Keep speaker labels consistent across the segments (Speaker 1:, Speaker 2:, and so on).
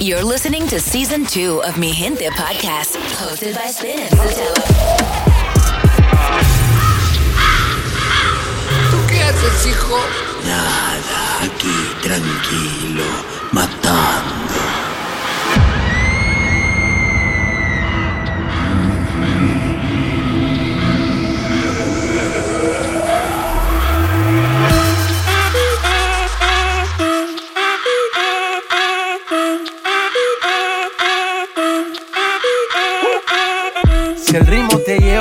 Speaker 1: You're listening to season two of Mi Gente podcast, hosted by Spin and Sotelo.
Speaker 2: ¿Tú qué haces, hijo?
Speaker 3: Nada, aquí tranquilo, matando.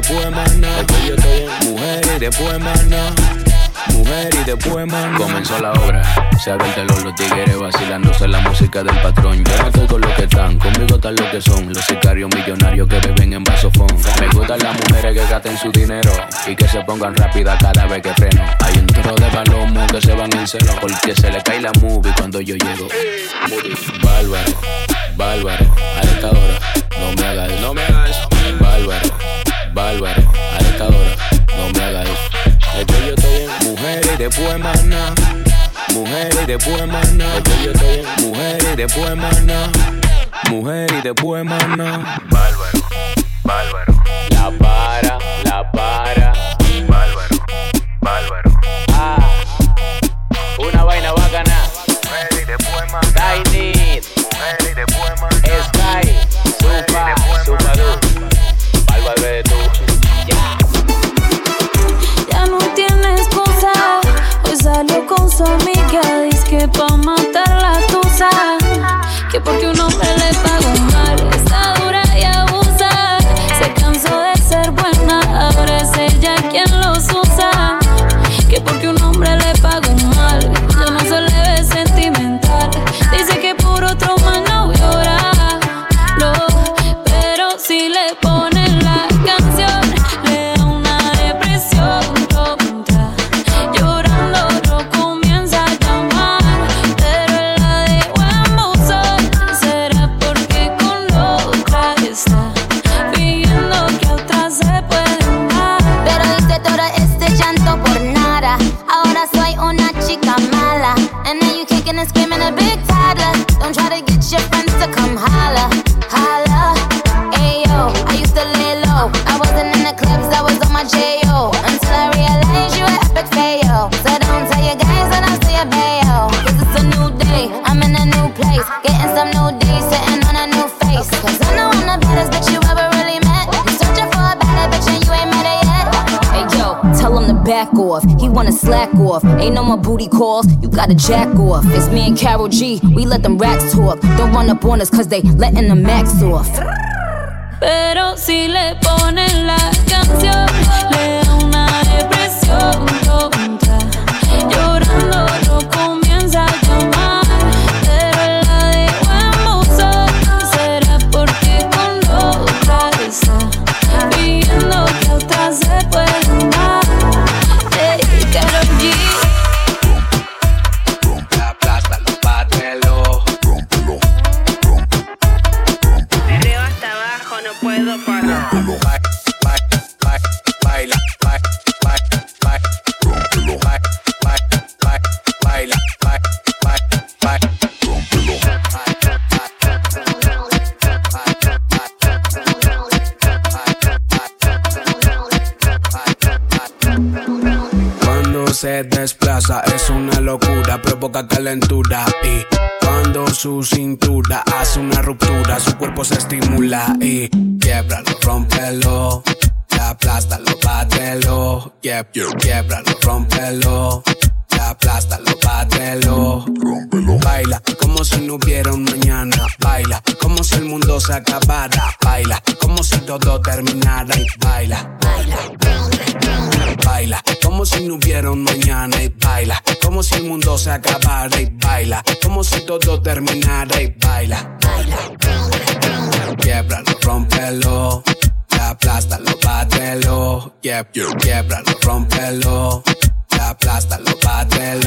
Speaker 4: Después más nada. Es que yo estoy en mujeres y después más nada. Mujer y después man Comenzó la obra, se abre el telón Los tigres vacilándose la música del patrón. Yo no estoy con los que están, conmigo están los que son. Los sicarios millonarios que beben en vasofón. Me gustan las mujeres que gasten su dinero Y que se pongan rápidas cada vez que freno. Hay un tro de palomos que se van en celo Porque se le cae la movie cuando yo llego. Bárbaro, bárbaro A esta hora, no me hagas No me hagas Bárbaro, bárbaro A esta hora, no me hagas eso es que yo estoy en mujeres y después más nada. Mujeres y después más nada. Es que yo estoy en mujeres y después más nada. Mujer y después más nada. Bárbaro, bárbaro. La para, la para.
Speaker 5: Calls. Gotta jack off. It's me and Carol G. We let them racks talk. Don't run up on us cause they letting the max off. Pero si le ponen la canción, le una depresión Cuando se
Speaker 6: desplaza es una locura, provoca calentura y su cintura hace una ruptura, su cuerpo se estimula y quiebralo, rompelo, aplástalo, bátelo, quiebralo, rompelo aplástalo, bátelo. Rómpelo. Baila como si no hubiera un mañana. Baila como si el mundo se acabara. Baila como si todo terminara. Y baila. Baila. Baila como si no hubiera un mañana. Y baila como si el mundo se acabara. Y baila como si todo terminara. Y baila. Baila. Quiebralo, rompelo. Aplástalo, bátelo. Quiebralo, rompelo aplástalo, bátelo.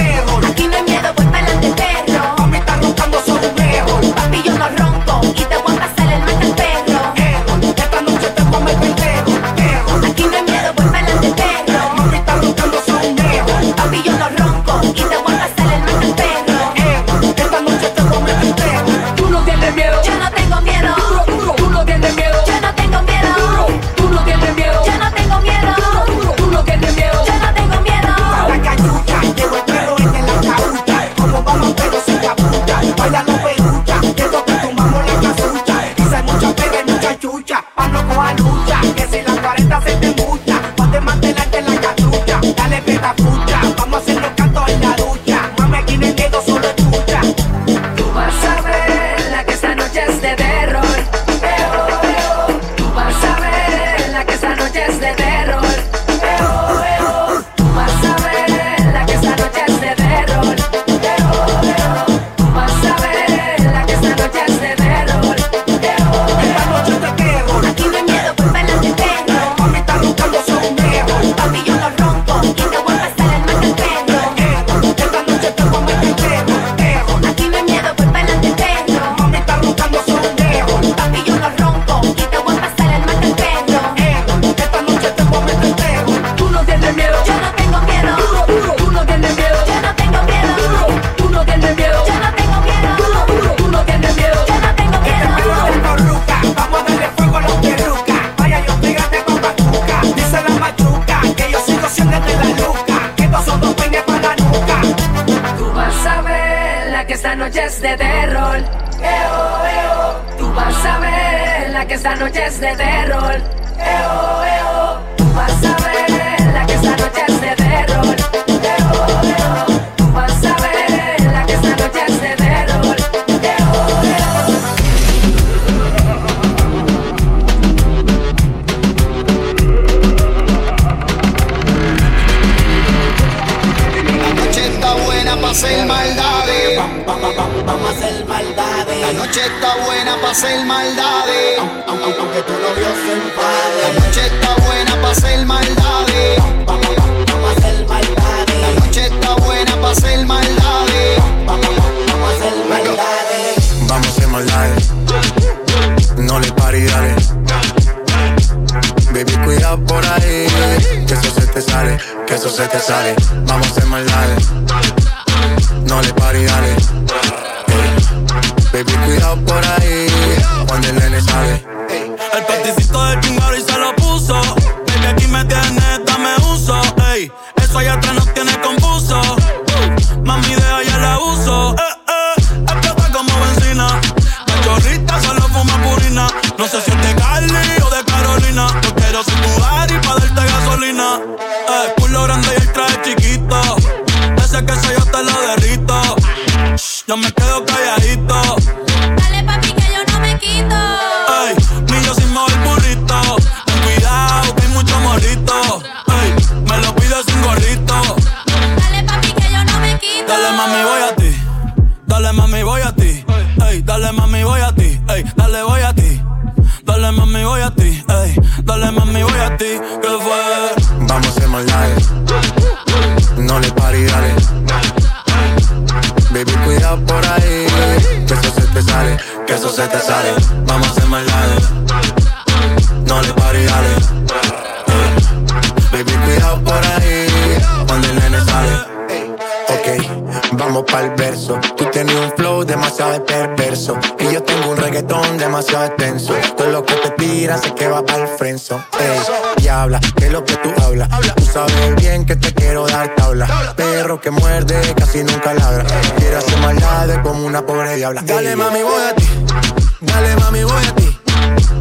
Speaker 7: Dale,
Speaker 8: mami, voy a ti.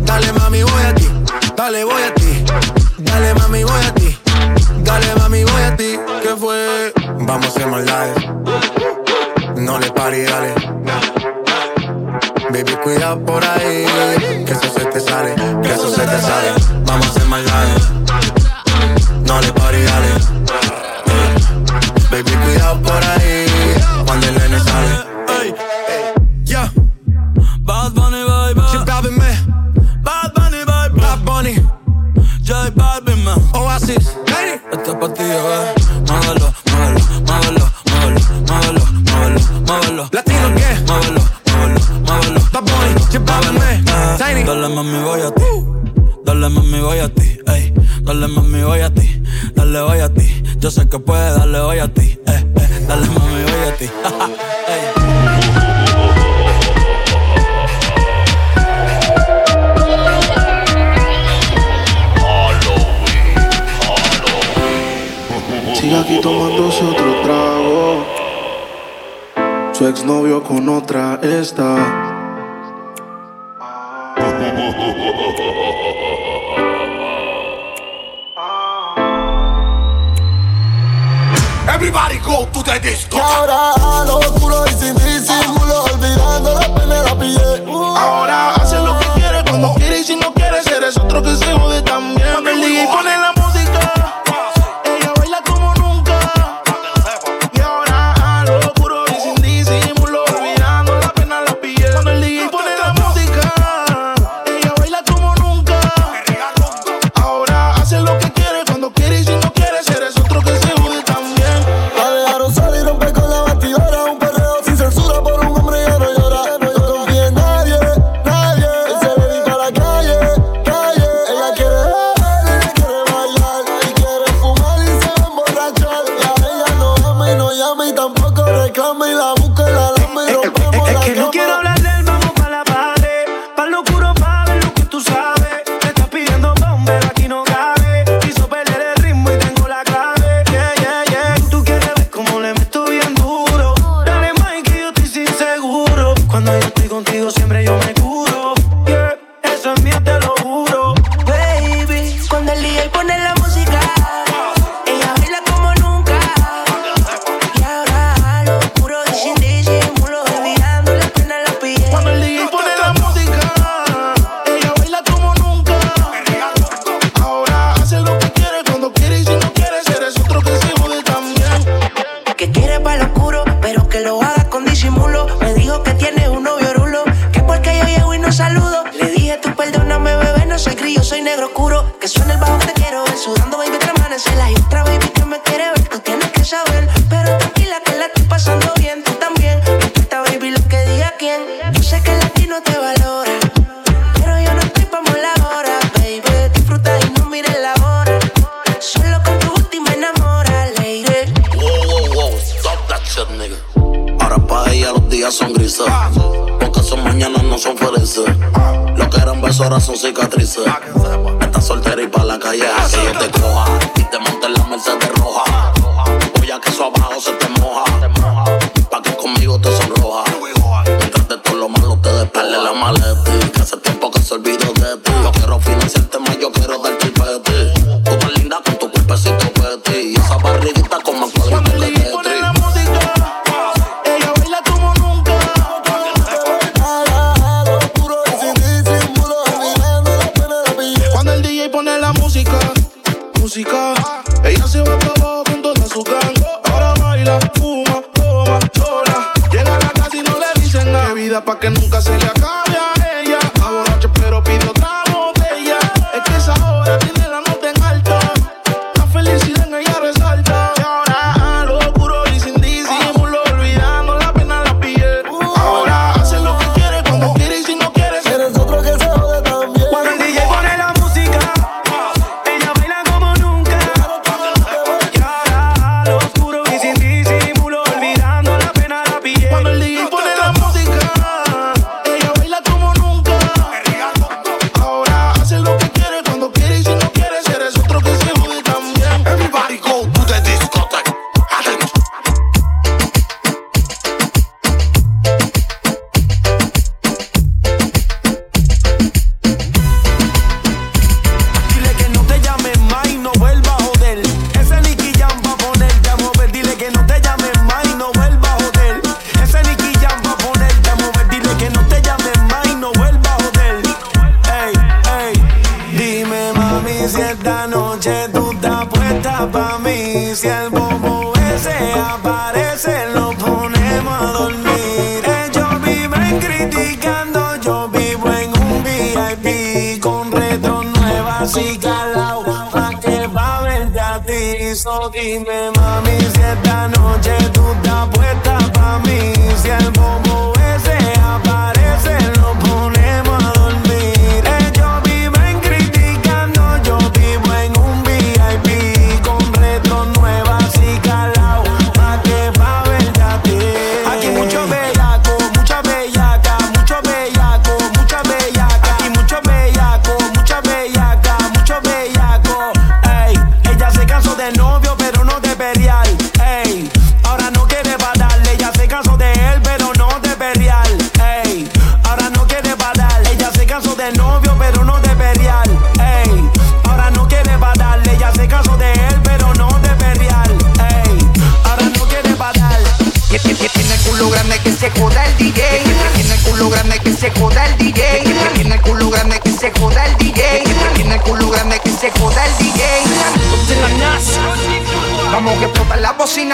Speaker 8: Dale, mami, voy a ti. Dale, voy a ti. Dale, mami, voy a ti. Dale, mami, voy a ti. ¿Qué fue?
Speaker 7: Vamos a hacer maldades. No le pari, dale. Baby, cuida por ahí. Que eso se te sale. Que eso se te sale. Vamos a hacer maldades. No le pari, dale. Y
Speaker 9: ahora a lo oscuro y sin disimulo, olvidando la pena la pillé.
Speaker 10: Uh. Ahora hace lo que quiere, cuando quiere y si no quiere, eres otro que se jode también.
Speaker 11: horas son cicatrices. Está soltera y pa' la calle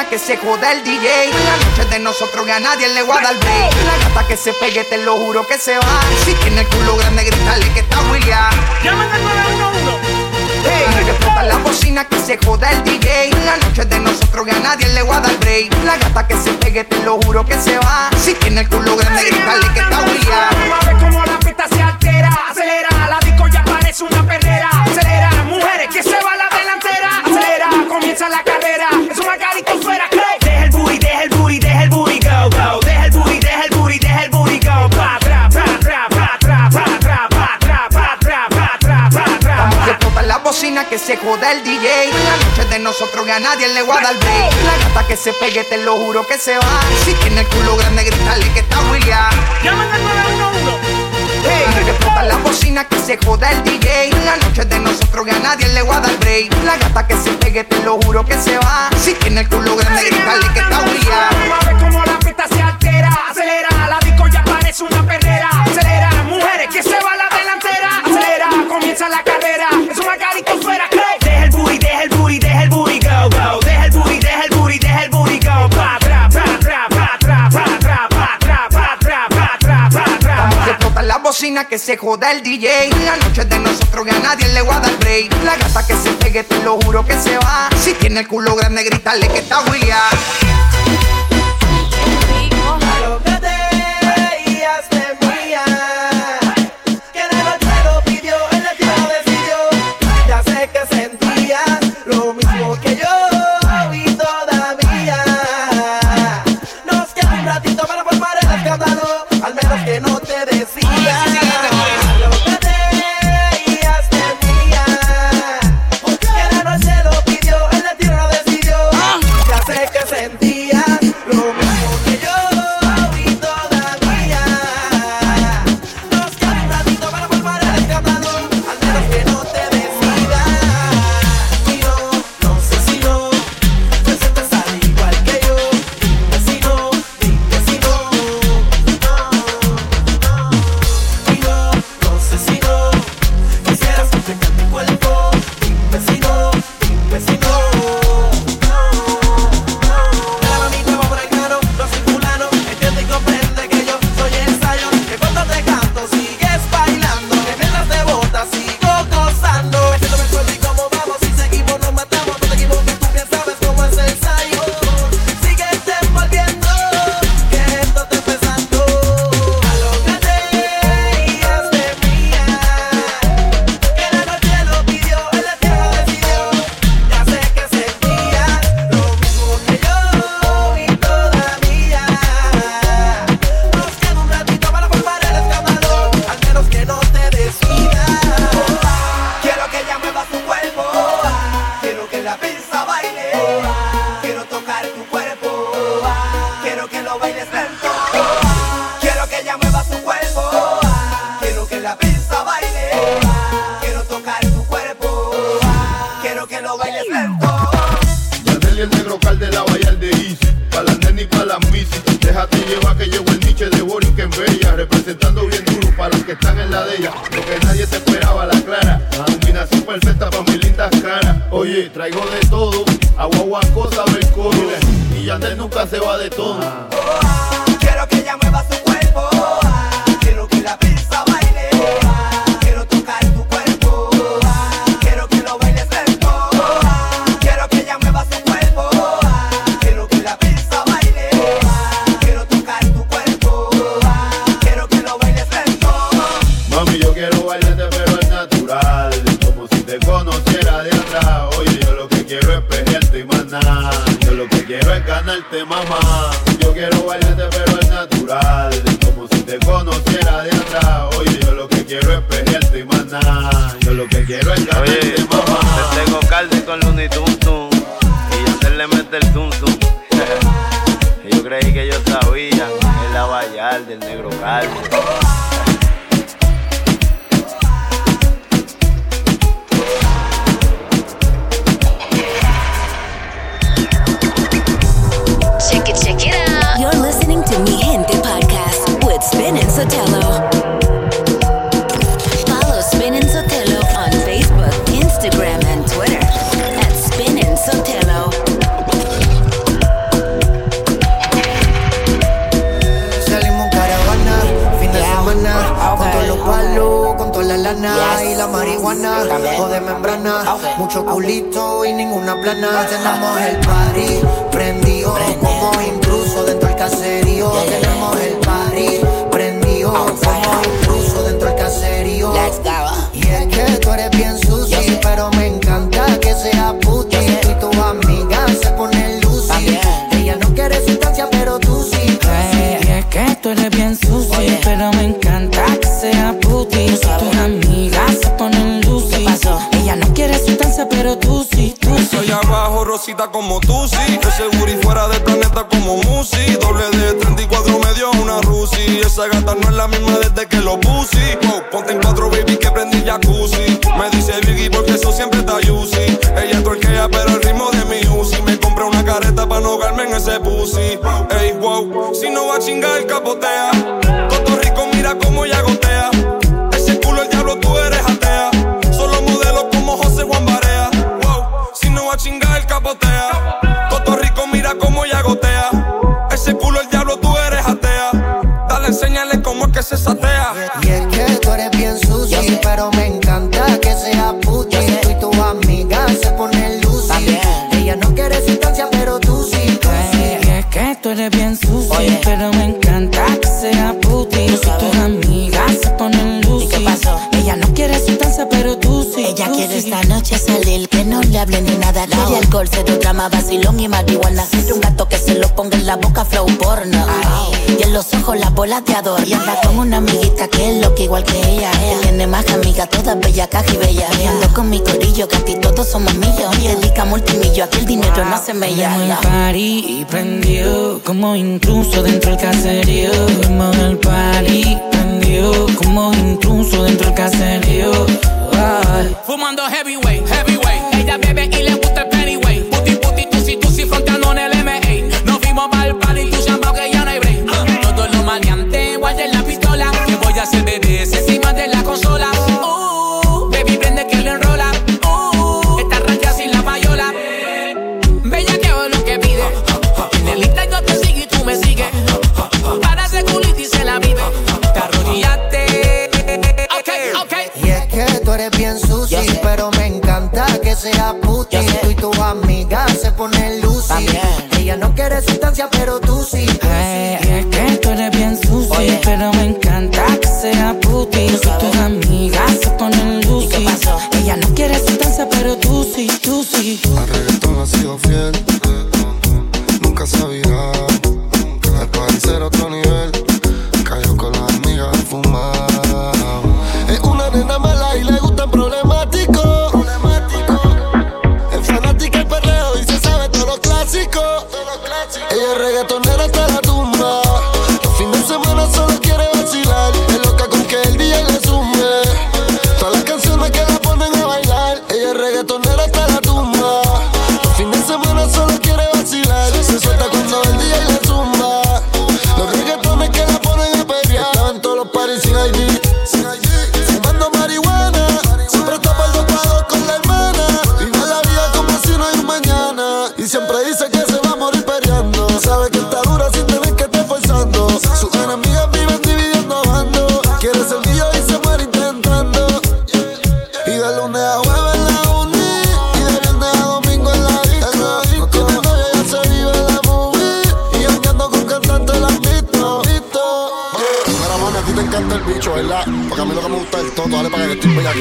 Speaker 11: que se
Speaker 12: joda el DJ. La noche de nosotros que a nadie le voy a dar break. La gata que se pegue, te lo juro que se va. Si tiene el culo grande, grítale que está William.
Speaker 13: Llámate para
Speaker 12: el mundo. Hey, la bocina, que se joda el DJ. La noche de nosotros que a nadie le voy a dar break. La gata que se pegue, te lo juro que se va. Si tiene el culo grande, grítale que está William.
Speaker 13: Vamos a ver la pista se altera, acelera. La disco ya parece una perrera. vaina que se
Speaker 12: joda el DJ. La noche de nosotros que a nadie le voy a dar break. La gata que se pegue, te lo juro que se va. Si tiene el culo grande, grítale que está William.
Speaker 13: Llámate
Speaker 12: Hey, explota la bocina que se joda el DJ. La noche de nosotros que a nadie le voy a dar break. La gata que se pegue, te lo juro que se va. Si tiene el culo grande, grítale que está William.
Speaker 13: Vamos a la pista se altera, acelera. La disco ya parece una perrera. Que se
Speaker 14: joda el DJ. La noche de nosotros que a nadie le voy a dar break. La gata que se pegue, te lo juro que se va. Si tiene el culo grande, gritarle que está William.
Speaker 15: Yo lo que quiero
Speaker 16: es ganarte, mamá. Yo quiero bailarte, pero es natural. Como si te conociera de atrás. Oye, yo lo que quiero es pelearte y nada. Yo lo que quiero es ganarte, mamá.
Speaker 17: Te tengo calde con Looney Tum Tum y Yandel le mete el tum tum. yo creí que yo sabía, es la vallar del negro calde.
Speaker 1: With Spin and Sotelo. Follow Spin and Sotelo on Facebook, Instagram, and Twitter at Spin and Sotelo.
Speaker 18: Salimos caravana, fin de semana, con todos los palos, con toda la lana
Speaker 19: Yes.
Speaker 18: y la marihuana, o de membrana, mucho culito y ninguna plana. Tenemos el party prendido, como intruso dentro del caserío. Tenemos el party prendido, como intruso dentro del caserío. Y es que tú eres bien sucio, pero me encanta que sea puti. Tú y tu amiga se ponen lucy. Ella no quiere sustancia, pero tú sí.
Speaker 19: Y es que tú eres bien sucio, pero me encanta que sea puti. Tus amigas se ponen lucy. Ella no quiere sustancia, pero tú sí, tú sí.
Speaker 20: Soy abajo, rosita como tú, sí. De seguro y fuera del planeta como Musi. Doble Esa gata no es la misma desde que lo puse. Oh, ponte en cuatro, baby, que prendí jacuzzi. Me dice Biggie porque eso siempre está juicy. Ella torquea, pero el ritmo de mi Uzi. Me compré una careta para no ahogarme en ese pussy. Ey, wow, si no va a chingar, capotea. Coto rico, mira cómo ella gotea. Y es que tú eres bien sucio, sí. pero me encanta que sea puta. Y tú y tu amiga se ponen lucy. Ella no quiere sustancia, pero tú sí, tú eh. sí. Y es que tú eres bien sucio, pero me encanta que sea puta. Y tú y tus amigas se ponen lucy.
Speaker 18: ¿Y qué pasó? Ella no quiere sustancia, pero tú
Speaker 19: sí.
Speaker 21: Ella quiere esta noche salir, que no le hable ni nada. No. Quiere alcohol, se drama, vacilón y marihuana. Un gato que se lo ponga en la boca, flow los ojos las bolas de ador. Y anda con una amiguita que es loca igual que ella. Tiene más que amiga, toda bella, caja y bella. Y ando con mi corillo, que aquí todos somos millos. Dedica multimillo, aquí el dinero no se me
Speaker 19: llama. el party y prendió, como intruso dentro del caserío. Fuimos el party prendió, como intruso dentro del caserío.
Speaker 22: Fumando heavyweight.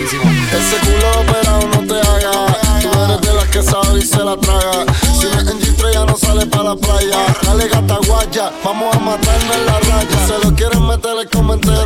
Speaker 9: Ese culo operado no te haga. Tú eres de las que sabe y se la traga. Si no es en G3 ya no sale para la playa. Dale gata guaya, vamos a matarnos en la raya. Se lo quieren meter el comentario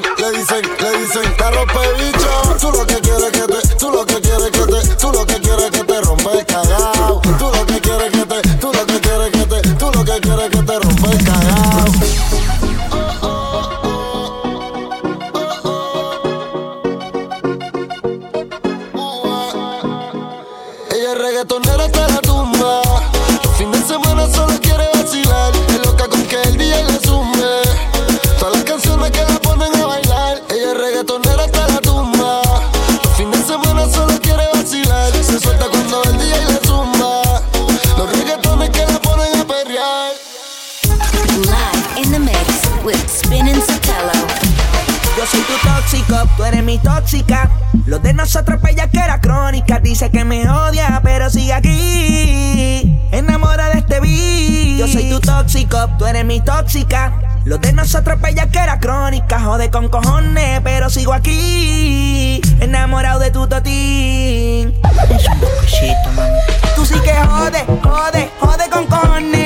Speaker 9: dicen, le dicen, le dicen carro pebicho. Tú lo que pick up, tú
Speaker 23: eres mi tóxica. Los de nosotros pues, pella que era crónica. Dice que me odia, pero sigue aquí. Enamora de este beat. Yo soy tu tóxico, tú eres mi tóxica. Los de nosotros pues, pella que era crónica. Jode con cojones, pero sigo aquí. Enamorado de tu totín. Es un mami. Tú sí que jode, jode, jode con cojones.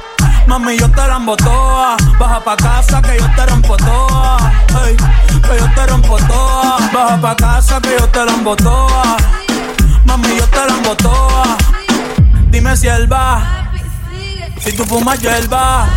Speaker 7: Mami, yo te la toa. Baja pa' casa que yo te rompo toa. Hey, que yo te rompo toa. Baja pa' casa que yo te la toa. Mami, yo te la toa. Dime si él va. Si tú fumas,
Speaker 24: yo
Speaker 25: él va.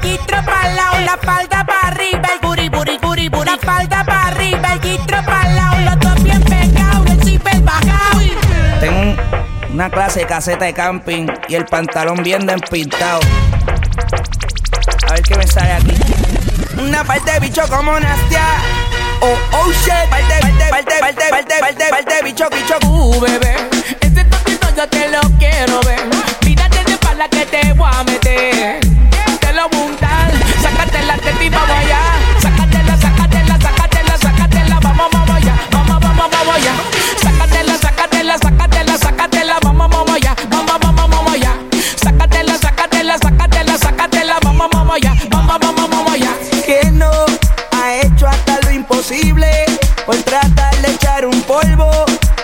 Speaker 25: gistro para lado, la falda para arriba, el buri buri buri buri, la falda para arriba, el gistro para lado, los dos bien pegados, el zipper bajado.
Speaker 23: Tengo una clase de caseta de camping y el pantalón bien despintado. A ver qué me sale aquí. Una parte de bicho como Nastia. Oh, oh shit. Parte, parte, parte, parte, parte, parte, parte, bicho, bicho.
Speaker 22: Uh, bebé. Este topito yo te lo quiero ver. Mírate de espalda que te voy a meter lo buntan. Sácate la vamos. Sácatela, sácatela, sácatela, sácatela. Vamos, vamos allá. Vamos, vamos, vamos allá. Sácatela, sácatela, sácatela, sácatela. Vamos, vamos allá.
Speaker 23: Vamos, vamos,
Speaker 26: vamos allá. Sácatela, sácatela, sácatela, sácatela. Vamos, vamos allá. Vamos,
Speaker 7: vamos, vamos allá. Que no
Speaker 27: ha hecho hasta lo imposible por tratar de echar un polvo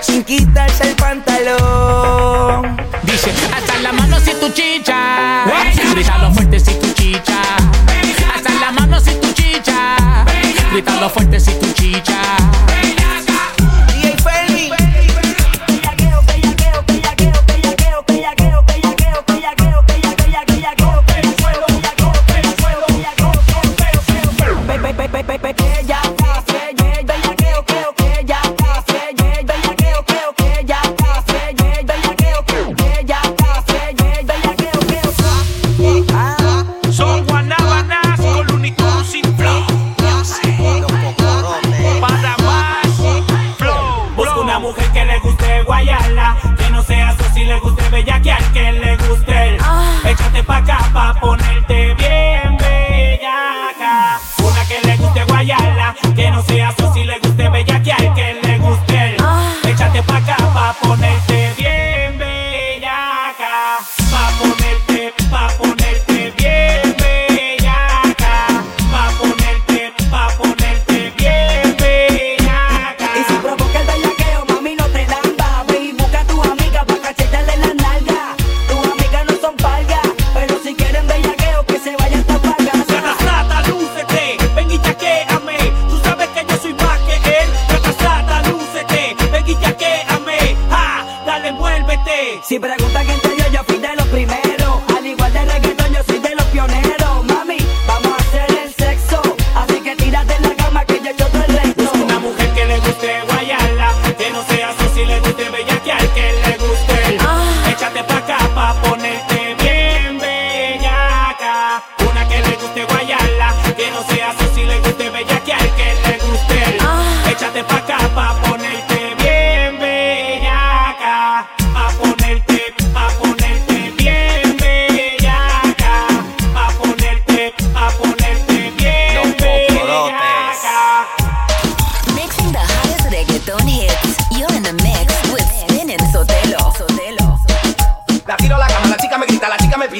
Speaker 27: sin quitarse el pantalón. Dice, hasta la
Speaker 7: mano si tu chicha fuerte si
Speaker 14: tu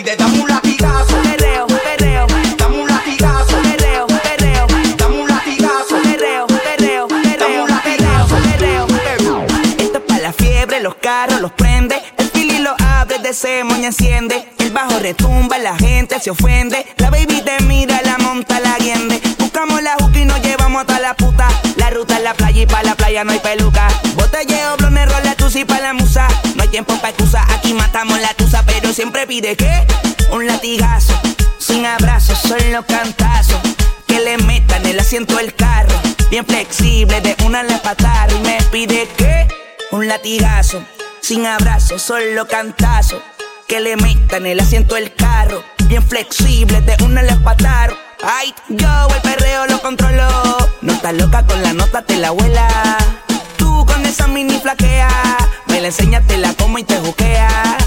Speaker 14: pide, dame un latigazo.
Speaker 23: Perreo, perreo,
Speaker 14: Dame un latigazo.
Speaker 23: perreo, perreo,
Speaker 14: Dame un latigazo.
Speaker 23: perreo, perreo,
Speaker 14: Dame
Speaker 23: perreo,
Speaker 14: un latigazo.
Speaker 23: perreo, perreo. Esto es para la fiebre, los carros los prende. El fili lo abre, de ese moña enciende. El bajo retumba, la gente se ofende. La baby te mira, la monta, la guiende. Buscamos la juca y nos llevamos hasta la puta. La ruta es la playa y para la playa no hay peluca. Pide que un latigazo. Sin abrazo, solo cantazo. Que le metan el asiento del carro. Bien flexible, de una le patar. Y me pide que un latigazo. Sin abrazo, solo cantazo. Que le metan el asiento del carro. Bien flexible, de una le pataron. Ay, yo el perreo lo controlo. No estás loca con la nota, te la abuela. Tú con esa mini flaquea. Me la enseñas, te la como y te juquea.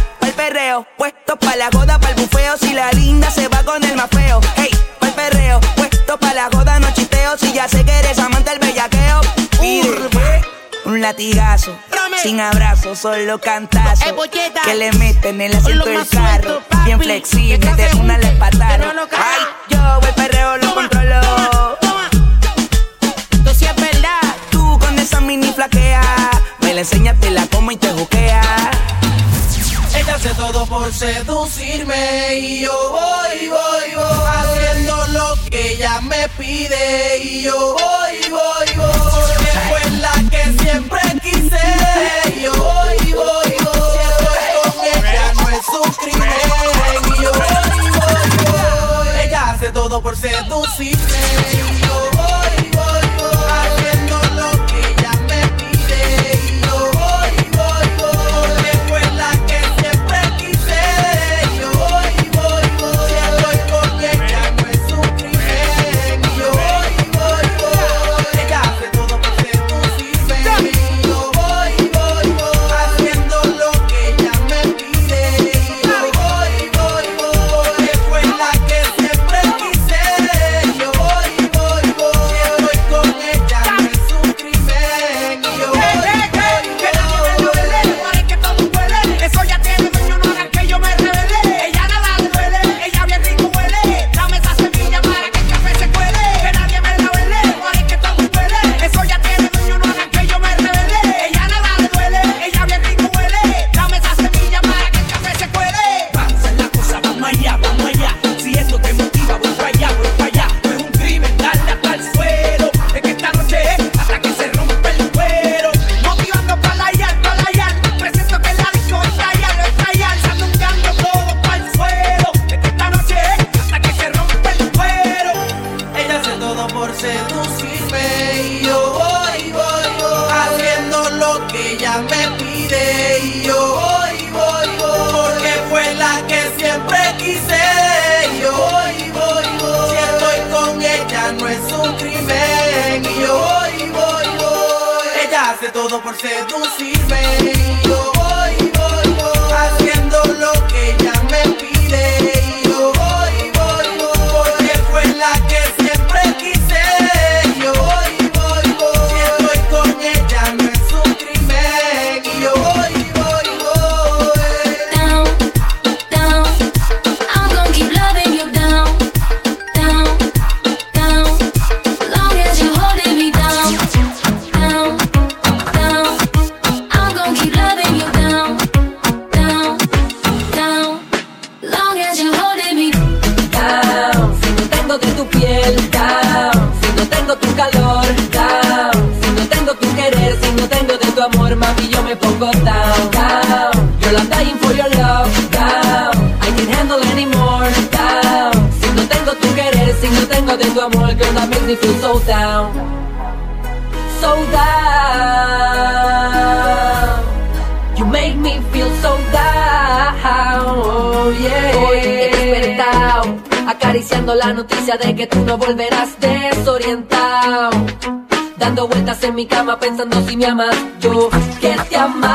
Speaker 23: Perreo, puesto pa' la goda, pa'l bufeo. Si la linda se va con el más feo. Hey, pa'l perreo, puesto pa' la goda, no chisteo. Si ya sé que eres amante del bellaqueo. Pide un latigazo. Sin abrazo, solo cantazo. Que le meten el asiento del carro. Bien flexible, de una le pataron. Ay, yo el perreo lo controlo.
Speaker 25: Esto sí es verdad.
Speaker 23: Tú con esa mini flaquea. Me la enseñas, te la como y te juquea.
Speaker 14: Ella hace todo por seducirme y yo voy, voy, voy haciendo lo que ella me pide y yo voy, voy, voy. Fue la que siempre quise y yo voy, voy, voy. Si con ella no es un crimen y yo voy, voy, voy. Ella hace todo por seducirme y yo voy, por seducirme.
Speaker 28: Amor, girl, that makes me feel so down. So down. You make me feel so down, oh yeah. Hoy he despertado, acariciando la noticia de que tú no volverás desorientado. Dando vueltas en mi cama pensando si me amas, yo que te amo.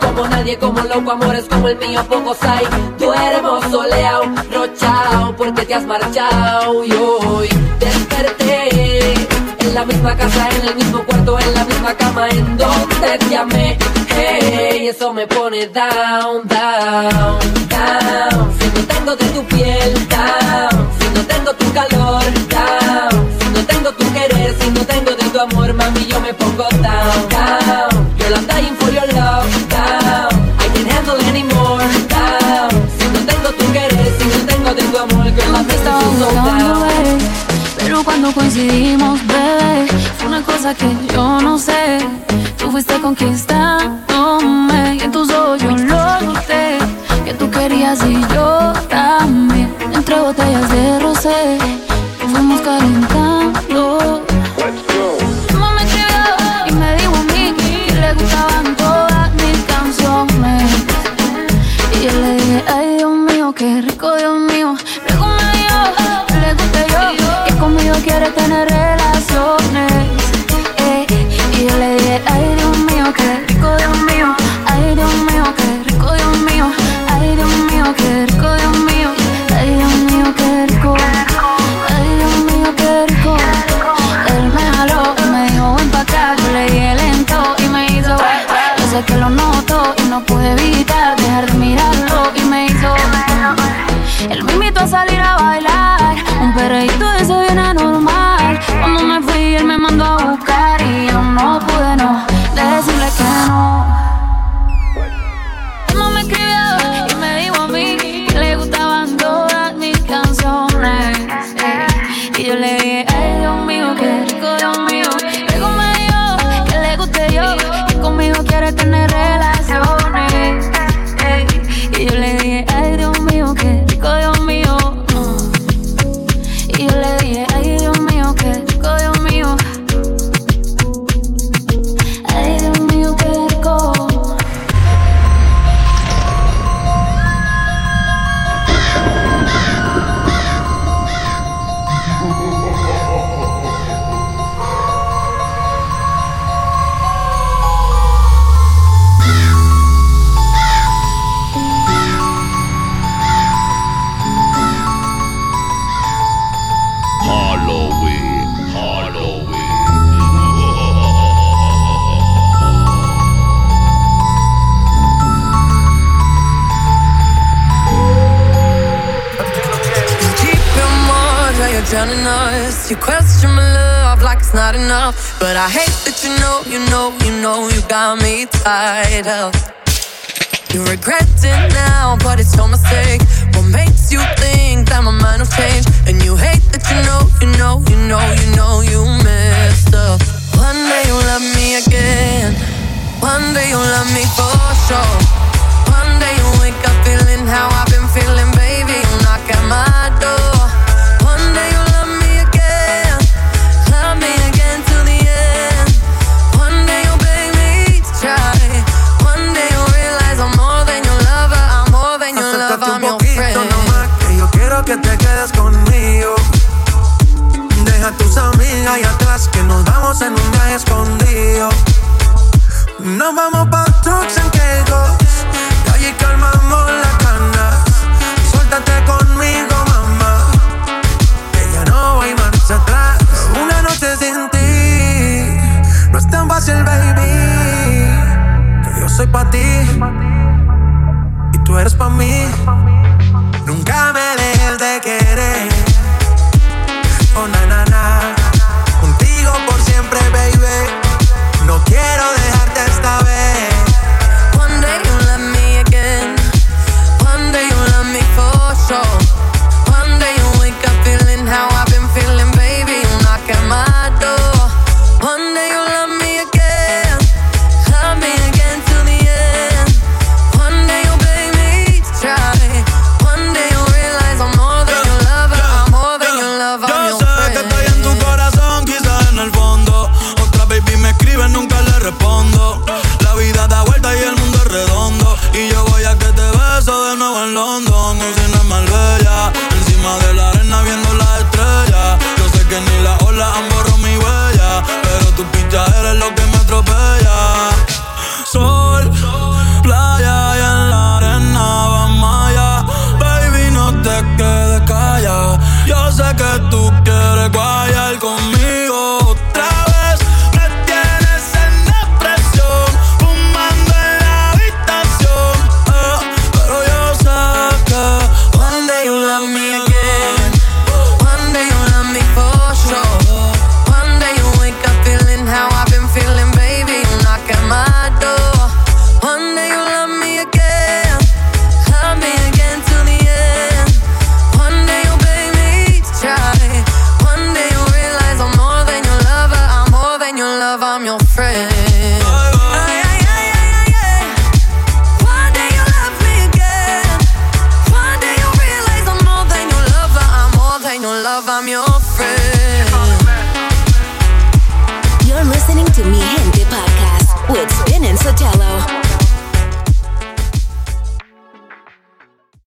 Speaker 28: Como nadie, como loco, amores como el mío, pocos hay. Duermo soleado, rochao, porque te has marchado. Y hoy desperté en la misma casa, en el mismo cuarto, en la misma cama, en donde te amé. Hey, eso me pone down, down, down. Si no tengo de tu piel, down. Si no tengo tu calor, down. Si no tengo tu querer, amor, mami, yo me pongo down, down. I'm dying for your love, down. I can't handle anymore, down. Si no tengo tu querer, si no tengo de tu amor, girl, I'm
Speaker 5: te estaba
Speaker 28: so down.
Speaker 5: bebé. Pero cuando coincidimos, bebé, fue una cosa que yo no sé. Tú fuiste conquistándome y en tus ojos yo lo noté. Que tú querías y yo
Speaker 29: you know, you got me tied up. You regret it now, but it's your mistake. What makes you think that my mind will change? And you hate that you know, you know, you know, you know you messed up. One day you'll love me again. One day you'll love me for sure. One day you'll wake up feeling how I've been feeling,
Speaker 8: que hay atrás, que nos vamos en un viaje escondido.
Speaker 7: Nos vamos pa' trucks en quejos, y allí calmamos las ganas. Suéltate conmigo, mamá, que ya no hay marcha atrás. Una noche sin ti, no es tan fácil, baby, que yo soy pa' ti y tú eres pa' mí. Nunca me dejes de querer.